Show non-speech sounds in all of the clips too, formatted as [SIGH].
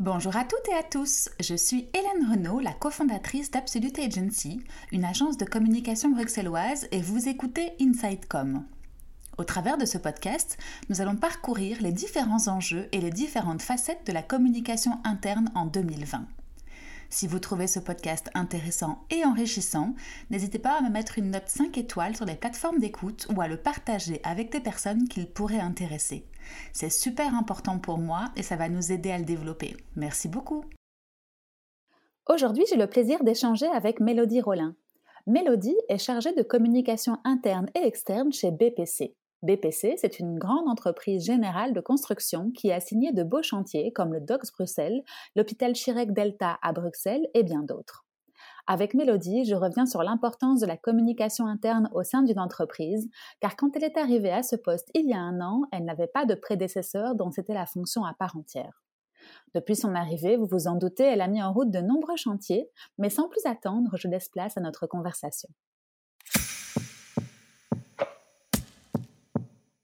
Bonjour à toutes et à tous, je suis Hélène Renaud, la cofondatrice d'Absolute Agency, une agence de communication bruxelloise et vous écoutez InsideCom. Au travers de ce podcast, nous allons parcourir les différents enjeux et les différentes facettes de la communication interne en 2020. Si vous trouvez ce podcast intéressant et enrichissant, n'hésitez pas à me mettre une note 5 étoiles sur les plateformes d'écoute ou à le partager avec des personnes qu'il pourrait intéresser. C'est super important pour moi et ça va nous aider à le développer. Merci beaucoup. Aujourd'hui, j'ai le plaisir d'échanger avec Mélodie Rollin. Mélodie est chargée de communication interne et externe chez BPC. BPC, c'est une grande entreprise générale de construction qui a signé de beaux chantiers comme le Docks Bruxelles, l'hôpital Chirec Delta à Bruxelles et bien d'autres. Avec Mélodie, je reviens sur l'importance de la communication interne au sein d'une entreprise, car quand elle est arrivée à ce poste il y a un an, elle n'avait pas de prédécesseur dont c'était la fonction à part entière. Depuis son arrivée, vous vous en doutez, elle a mis en route de nombreux chantiers, mais sans plus attendre, je laisse place à notre conversation.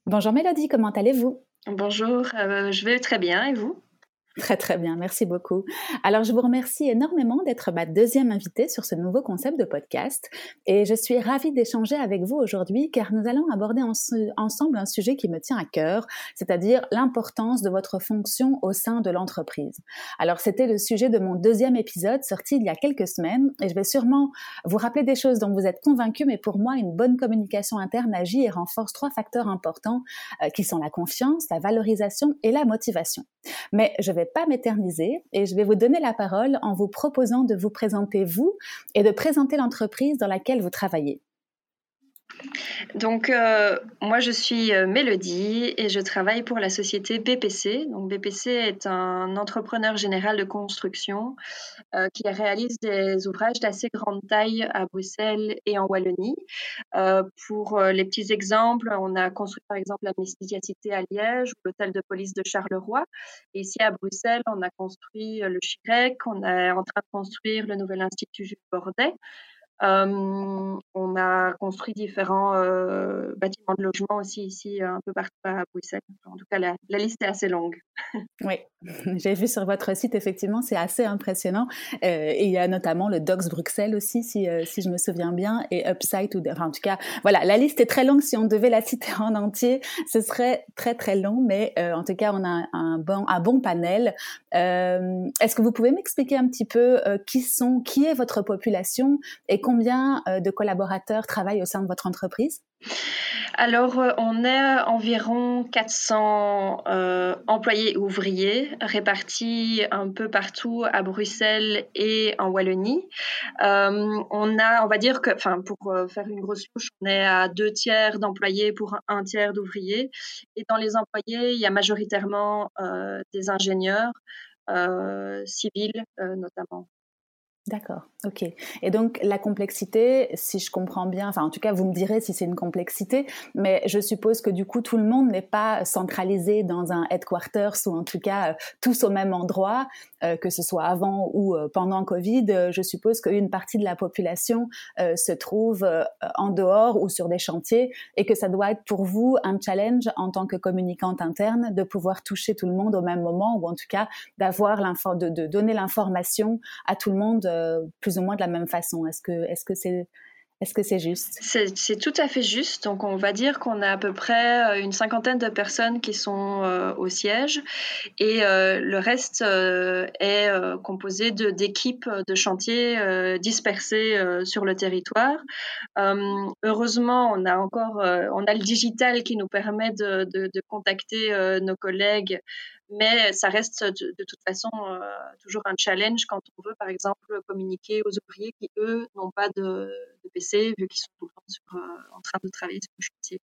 Bonjour Mélodie, comment allez-vous? Bonjour, euh, je vais très bien et vous? Très très bien, merci beaucoup. Alors je vous remercie énormément d'être ma deuxième invitée sur ce nouveau concept de podcast et je suis ravie d'échanger avec vous aujourd'hui car nous allons aborder ensemble un sujet qui me tient à cœur, c'est-à-dire l'importance de votre fonction au sein de l'entreprise. Alors c'était le sujet de mon deuxième épisode sorti il y a quelques semaines et je vais sûrement vous rappeler des choses dont vous êtes convaincus mais pour moi une bonne communication interne agit et renforce trois facteurs importants euh, qui sont la confiance, la valorisation et la motivation. Mais je vais pas m'éterniser et je vais vous donner la parole en vous proposant de vous présenter vous et de présenter l'entreprise dans laquelle vous travaillez. Donc, euh, moi, je suis euh, Mélodie et je travaille pour la société BPC. Donc, BPC est un entrepreneur général de construction euh, qui réalise des ouvrages d'assez grande taille à Bruxelles et en Wallonie. pour les petits exemples, on a construit par exemple la médiacité à Liège ou l'hôtel de police de Charleroi. Ici à Bruxelles, on a construit le Chirec, on est en train de construire le nouvel institut Jules Bordet. A construit différents euh, bâtiments de logement aussi ici, un peu partout à Bruxelles. En tout cas, la, liste est assez longue. [LAUGHS] oui, [LAUGHS] j'ai vu sur votre site, effectivement, c'est assez impressionnant. Euh, et il y a notamment le Docs Bruxelles aussi, si, je me souviens bien, et Upside. Ou enfin, en tout cas, voilà, la liste est très longue. Si on devait la [LAUGHS] citer en entier, ce serait très, très long. Mais en tout cas, on a un bon, un bon panel. Est-ce que vous pouvez m'expliquer un petit peu qui sont, qui est votre population et combien euh, de collaborateurs travaillent au sein de votre entreprise? Alors, euh, on est environ 400 euh, employés ouvriers répartis un peu partout à Bruxelles et en Wallonie. on a, on va dire que, enfin, pour faire une grosse couche, on est à deux tiers d'employés pour un tiers d'ouvriers. Et dans les employés, il y a majoritairement des ingénieurs civils notamment. D'accord, ok. Et donc la complexité, si je comprends bien, enfin en tout cas vous me direz si c'est une complexité, mais je suppose que du coup tout le monde n'est pas centralisé dans un headquarters ou en tout cas euh, tous au même endroit, euh, que ce soit avant ou euh, pendant Covid. je suppose qu'une partie de la population se trouve en dehors ou sur des chantiers et que ça doit être pour vous un challenge en tant que communicante interne de pouvoir toucher tout le monde au même moment ou en tout cas d'avoir de, de donner l'information à tout le monde plus ou moins de la même façon. Est-ce que est-ce que c'est est-ce que c'est juste? C'est tout à fait juste. Donc, on va dire qu'on a à peu près euh, une cinquantaine de personnes qui sont euh, au siège et le reste est composé d'équipes de, chantier dispersées sur le territoire. heureusement, on a encore on a le digital qui nous permet de, de contacter nos collègues mais ça reste de, toute façon euh, toujours un challenge quand on veut, par exemple, communiquer aux ouvriers qui, eux, n'ont pas de, PC, vu qu'ils sont tout euh, en train de travailler sur le chantier.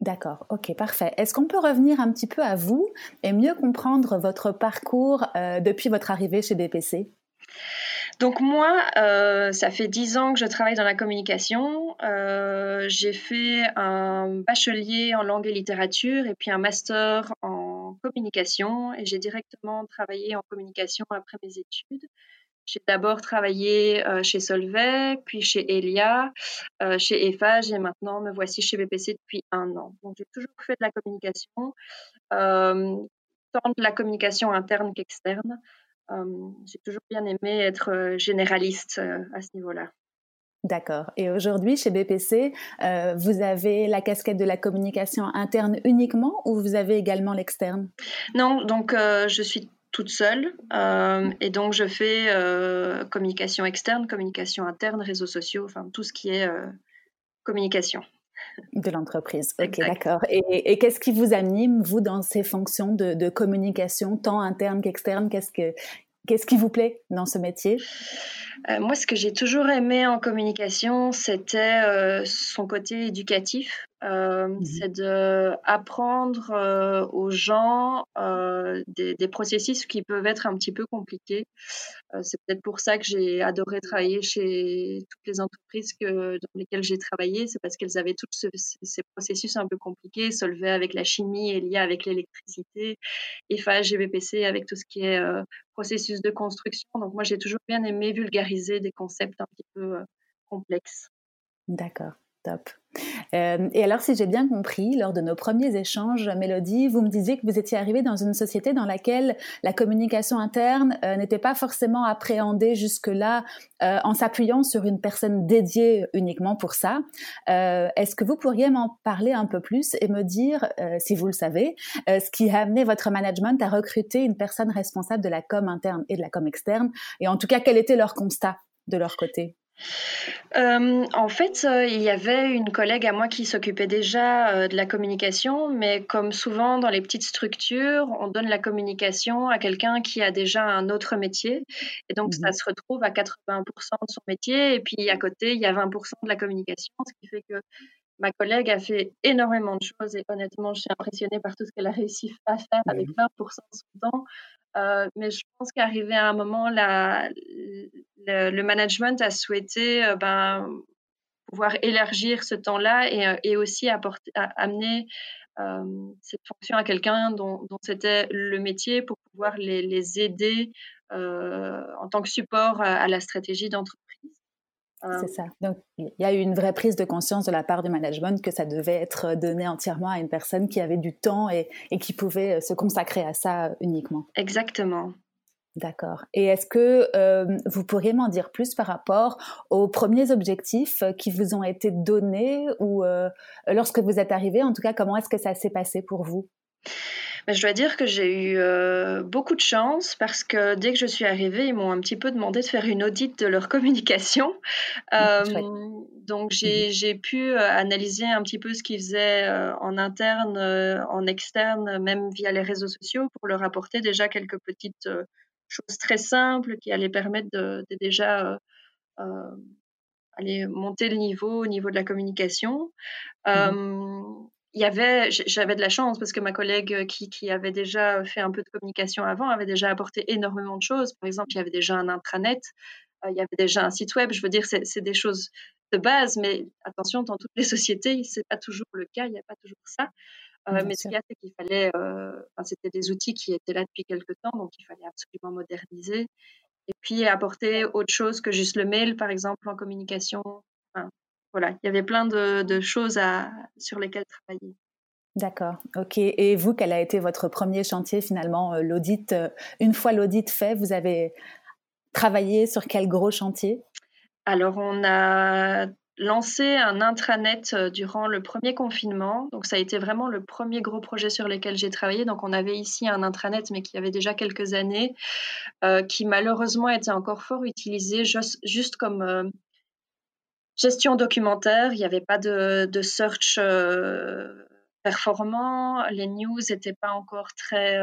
D'accord, ok, parfait. Est-ce qu'on peut revenir un petit peu à vous et mieux comprendre votre parcours euh, depuis votre arrivée chez BPC donc moi, euh, ça fait dix ans que je travaille dans la communication. Euh, j'ai fait un bachelier en langue et littérature et puis un master en communication et j'ai directement travaillé en communication après mes études. J'ai d'abord travaillé euh, chez Solvay, puis chez Elia, chez Eiffage et maintenant me voici chez BPC depuis un an. Donc j'ai toujours fait de la communication tant de la communication interne qu'externe. J'ai toujours bien aimé être généraliste à ce niveau-là. D'accord. Et aujourd'hui, chez BPC, euh, vous avez la casquette de la communication interne uniquement ou vous avez également l'externe? Non, donc euh, je suis toute seule euh, et donc je fais communication externe, communication interne, réseaux sociaux, enfin tout ce qui est communication. De l'entreprise. Ok, d'accord. Et, qu'est-ce qui vous anime, vous, dans ces fonctions de, de communication, tant interne qu'externe? Qu'est-ce que, Qu'est-ce qui vous plaît dans ce métier? Euh, Moi, ce que j'ai toujours aimé en communication, c'était euh, son côté éducatif. Euh, mmh c'est d'apprendre euh, aux gens euh, des, des, processus qui peuvent être un petit peu compliqués. c'est peut-être pour ça que j'ai adoré travailler chez toutes les entreprises que, dans lesquelles j'ai travaillé. C'est parce qu'elles avaient tous ces processus un peu compliqués, Solvay avec la chimie, Elia avec l'électricité, EFA, GBPC avec tout ce qui est processus de construction. Donc moi, j'ai toujours bien aimé vulgariser des concepts un petit peu complexes. D'accord. Euh, et alors, si j'ai bien compris, lors de nos premiers échanges, Mélodie, vous me disiez que vous étiez arrivée dans une société dans laquelle la communication interne euh, n'était pas forcément appréhendée jusque-là euh, en s'appuyant sur une personne dédiée uniquement pour ça. Est-ce que vous pourriez m'en parler un peu plus et me dire, si vous le savez, ce qui a amené votre management à recruter une personne responsable de la com interne et de la com externe, et en tout cas, quel était leur constat de leur côté? Euh, en fait, euh, il y avait une collègue à moi qui s'occupait déjà euh, de la communication, mais comme souvent dans les petites structures, on donne la communication à quelqu'un qui a déjà un autre métier. Et donc, ça mmh se retrouve à 80% de son métier. Et puis, à côté, il y a 20% de la communication, ce qui fait que ma collègue a fait énormément de choses. Et honnêtement, je suis impressionnée par tout ce qu'elle a réussi à faire avec 20% de son temps. mais je pense qu'arrivé à un moment, la, le, management a souhaité euh, ben, pouvoir élargir ce temps-là et, euh, et, aussi apporter, amener euh, cette fonction à quelqu'un dont, dont c'était le métier pour pouvoir les, les aider en tant que support à, la stratégie d'entreprise. C'est ça. Donc, il y a eu une vraie prise de conscience de la part du management que ça devait être donné entièrement à une personne qui avait du temps et, et qui pouvait se consacrer à ça uniquement. Exactement. D'accord. Et est-ce que euh, vous pourriez m'en dire plus par rapport aux premiers objectifs qui vous ont été donnés ou euh, lorsque vous êtes arrivé, en tout cas, comment est-ce que ça s'est passé pour vous? Je dois dire que j'ai eu euh, beaucoup de chance parce que dès que je suis arrivée, ils m'ont un petit peu demandé de faire une audite de leur [LAUGHS] communication. donc mmh j'ai pu analyser un petit peu ce qu'ils faisaient en interne, en externe, même via les réseaux sociaux pour leur apporter déjà quelques petites choses très simples qui allaient permettre de, déjà euh, euh, aller monter le niveau au niveau de la communication. Mmh il y avait, j'avais de la chance parce que ma collègue qui, qui, avait déjà fait un peu de communication avant avait déjà apporté énormément de choses. Par exemple, il y avait déjà un intranet, euh, il y avait déjà un site web. Je veux dire, c'est des choses de base, mais attention, dans toutes les sociétés, c'est pas toujours le cas. Il n'y a pas toujours ça. Euh, mais ce qu'il y a, c'est qu'il fallait, euh, c'était des outils qui étaient là depuis quelques temps, donc il fallait absolument moderniser. Et puis apporter autre chose que juste le mail, par exemple, en communication. Voilà, il y avait plein de, choses à, sur lesquelles travailler. D'accord, ok. Et vous, quel a été votre premier chantier finalement, euh, l'audit Une fois l'audit fait, vous avez travaillé sur quel gros chantier? Alors, on a lancé un intranet euh, durant le premier confinement. Donc ça a été vraiment le premier gros projet sur lequel j'ai travaillé. Donc on avait ici un intranet, mais qui avait déjà quelques années, euh, qui malheureusement était encore fort utilisé juste, comme euh, gestion documentaire. Il n'y avait pas de, search performant. Les news n'étaient pas encore très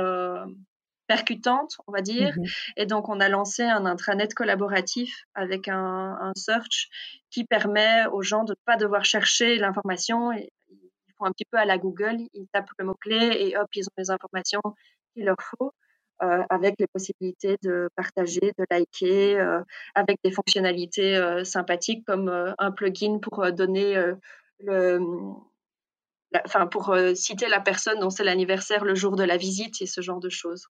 percutante, on va dire. Mmh et donc, on a lancé un intranet collaboratif avec un, search qui permet aux gens de ne pas devoir chercher l'information. Ils font un petit peu à la Google, ils tapent le mot-clé et hop, ils ont les informations qu'il leur faut. Euh, avec les possibilités de partager, de liker, euh, avec des fonctionnalités euh, sympathiques comme un plugin pour donner enfin pour citer la personne dont c'est l'anniversaire le jour de la visite et ce genre de choses.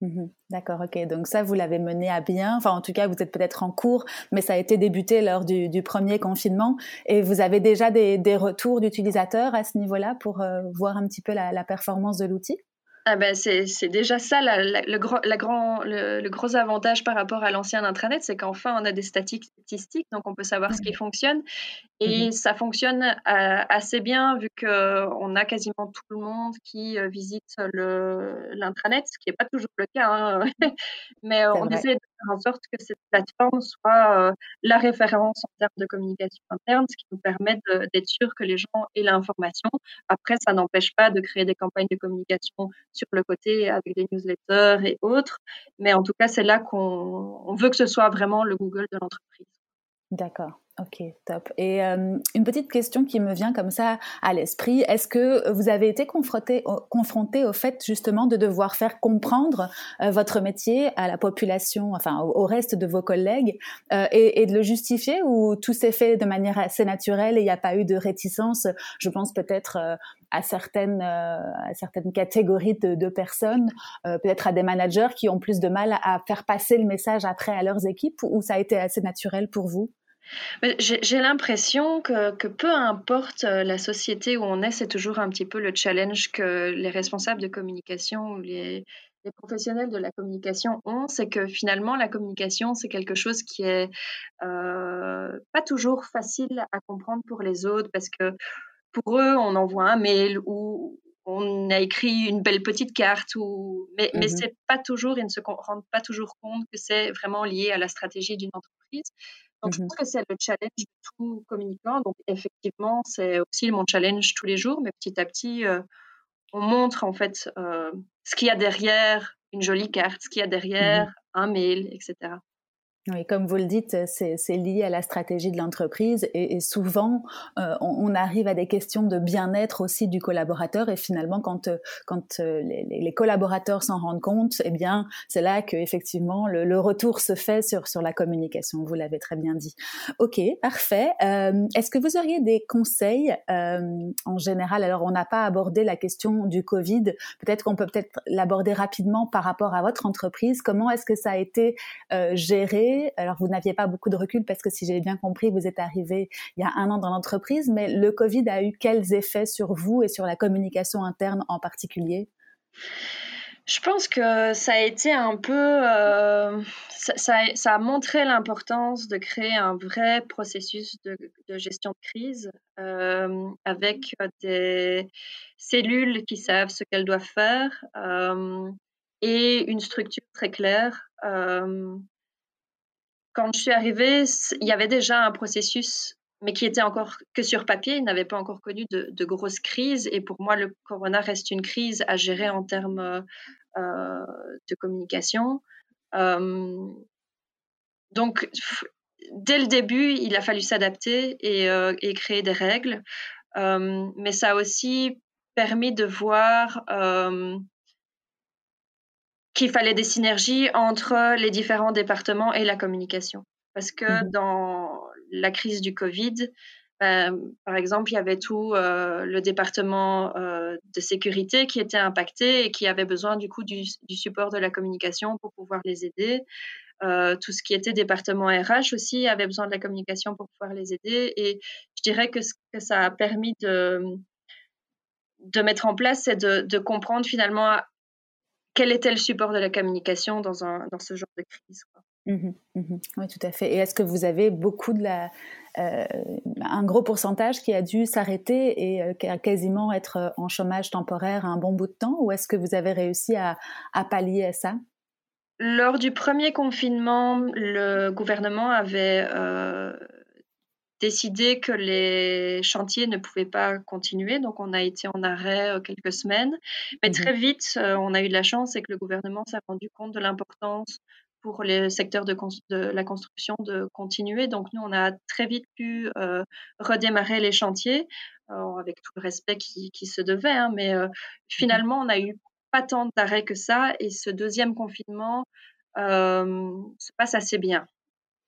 Mmh D'accord, ok. Donc ça, vous l'avez mené à bien. Enfin, en tout cas, vous êtes peut-être en cours, mais ça a été débuté lors du, premier confinement. Et vous avez déjà des, retours d'utilisateurs à ce niveau-là pour voir un petit peu la, performance de l'outil? Ah ben c'est déjà ça le, gros, la grand, le, gros avantage par rapport à l'ancien intranet, c'est qu'enfin on a des statistiques, donc on peut savoir ce qui fonctionne. Et mmh ça fonctionne euh, assez bien vu qu'on a quasiment tout le monde qui euh, visite l'intranet, ce qui n'est pas toujours le cas. Hein. [LAUGHS] Mais euh, on essaie de en sorte que cette plateforme soit la référence en termes de communication interne, ce qui nous permet d'être sûr que les gens aient l'information. Après, ça n'empêche pas de créer des campagnes de communication sur le côté avec des newsletters et autres. Mais en tout cas, c'est là qu'on veut que ce soit vraiment le Google de l'entreprise. D'accord. Ok, top. Et euh, une petite question qui me vient comme ça à l'esprit, est-ce que vous avez été confronté, confronté au fait justement de devoir faire comprendre euh, votre métier à la population, enfin au, reste de vos collègues, euh, et, et, de le justifier ou tout s'est fait de manière assez naturelle et il n'y a pas eu de réticence Je pense peut-être à certaines, à certaines catégories de, de personnes, peut-être à des managers qui ont plus de mal à faire passer le message après à leurs équipes, ou ça a été assez naturel pour vous? J'ai l'impression que, que, peu importe euh, la société où on est, c'est toujours un petit peu le challenge que les responsables de communication ou les, les professionnels de la communication ont, c'est que finalement la communication, c'est quelque chose qui est euh, pas toujours facile à comprendre pour les autres parce que pour eux, on envoie un mail ou on a écrit une belle petite carte, ou... mais, mais mmh c'est pas toujours, ils ne se rendent pas toujours compte que c'est vraiment lié à la stratégie d'une entreprise. Donc, je mmh pense que c'est le challenge de tout communicant. Donc, effectivement, c'est aussi mon challenge tous les jours, mais petit à petit, euh, on montre en fait euh, ce qu'il y a derrière une jolie carte, ce qu'il y a mmh derrière un mail, etc. Oui, comme vous le dites, c'est lié à la stratégie de l'entreprise et, souvent euh, on, arrive à des questions de bien-être aussi du collaborateur et finalement quand euh, quand euh, les, collaborateurs s'en rendent compte, eh bien c'est là que effectivement le, retour se fait sur sur la communication. Vous l'avez très bien dit. Ok, parfait. Est-ce que vous auriez des conseils en général? Alors on n'a pas abordé la question du Covid. Peut-être qu'on peut peut-être l'aborder rapidement par rapport à votre entreprise. Comment est-ce que ça a été géré? Alors, vous n'aviez pas beaucoup de recul parce que si j'ai bien compris, vous êtes arrivé il y a un an dans l'entreprise, mais le Covid a eu quels effets sur vous et sur la communication interne en particulier? Je pense que ça a été un peu, euh, ça, a montré l'importance de créer un vrai processus de, gestion de crise euh, avec des cellules qui savent ce qu'elles doivent faire euh, et une structure très claire quand je suis arrivée, il y avait déjà un processus, mais qui était encore que sur papier. Il n'avait pas encore connu de, grosses crises. Et pour moi, le corona reste une crise à gérer en termes euh, de communication. Euh, donc, dès le début, il a fallu s'adapter et, euh, et, créer des règles. mais ça a aussi permis de voir qu'il fallait des synergies entre les différents départements et la communication. Parce que mmh dans la crise du Covid, ben, par exemple, il y avait tout euh, le département euh, de sécurité qui était impacté et qui avait besoin du coup du, support de la communication pour pouvoir les aider. Euh, tout ce qui était département RH aussi avait besoin de la communication pour pouvoir les aider. Et je dirais que ce que ça a permis de, de mettre en place, c'est de, de, comprendre finalement quel était le support de la communication dans, un, dans ce genre de crise. Mmh mmh oui, tout à fait. Et est-ce que vous avez beaucoup de la, euh, un gros pourcentage qui a dû s'arrêter et euh, quasiment être euh, en chômage temporaire un bon bout de temps, ou est-ce que vous avez réussi à, à pallier à ça? Lors du premier confinement, le gouvernement avait décidé que les chantiers ne pouvaient pas continuer, donc on a été en arrêt euh, quelques semaines. Mais très mmh vite, euh, on a eu de la chance et que le gouvernement s'est rendu compte de l'importance pour les secteurs de, de, la construction de continuer. Donc nous, on a très vite pu euh, redémarrer les chantiers avec tout le respect qui, qui se devait. Hein, mais mmh finalement, on n'a eu pas tant d'arrêts que ça et ce deuxième confinement se passe assez bien.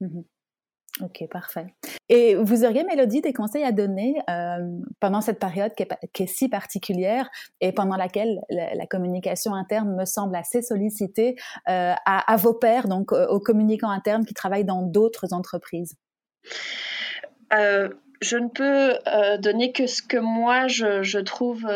Mmh Ok, parfait. Et vous auriez, Mélodie, des conseils à donner euh, pendant cette période qui est, si particulière et pendant laquelle la, communication interne me semble assez sollicitée euh, à, vos pairs, donc aux communicants internes qui travaillent dans d'autres entreprises? Je ne peux euh, donner que ce que moi je, je trouve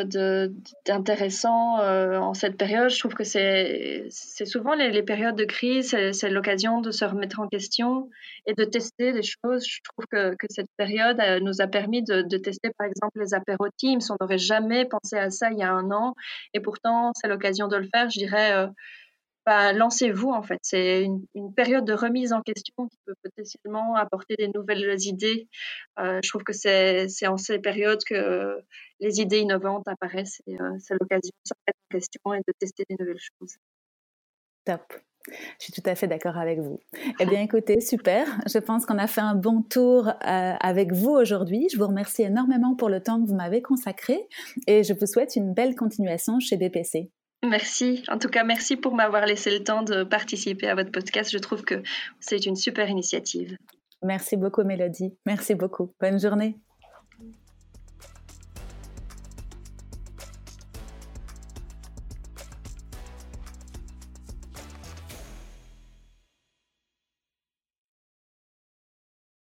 d'intéressant euh, en cette période. Je trouve que c'est souvent les, les, périodes de crise, c'est l'occasion de se remettre en question et de tester des choses. Je trouve que, que cette période euh, nous a permis de, de, tester par exemple les apéros Teams. On n'aurait jamais pensé à ça il y a un an et pourtant c'est l'occasion de le faire. Je dirais bah, lancez-vous en fait. C'est une, période de remise en question qui peut potentiellement apporter des nouvelles idées. Euh, je trouve que c'est en ces périodes que les idées innovantes apparaissent et euh, c'est l'occasion de se remettre en question et de tester des nouvelles choses. Top. Je suis tout à fait d'accord avec vous. [LAUGHS] Eh bien, écoutez, super. Je pense qu'on a fait un bon tour euh, avec vous aujourd'hui. Je vous remercie énormément pour le temps que vous m'avez consacré et je vous souhaite une belle continuation chez BPC. Merci. En tout cas, merci pour m'avoir laissé le temps de participer à votre podcast. Je trouve que c'est une super initiative. Merci beaucoup, Mélodie. Merci beaucoup. Bonne journée.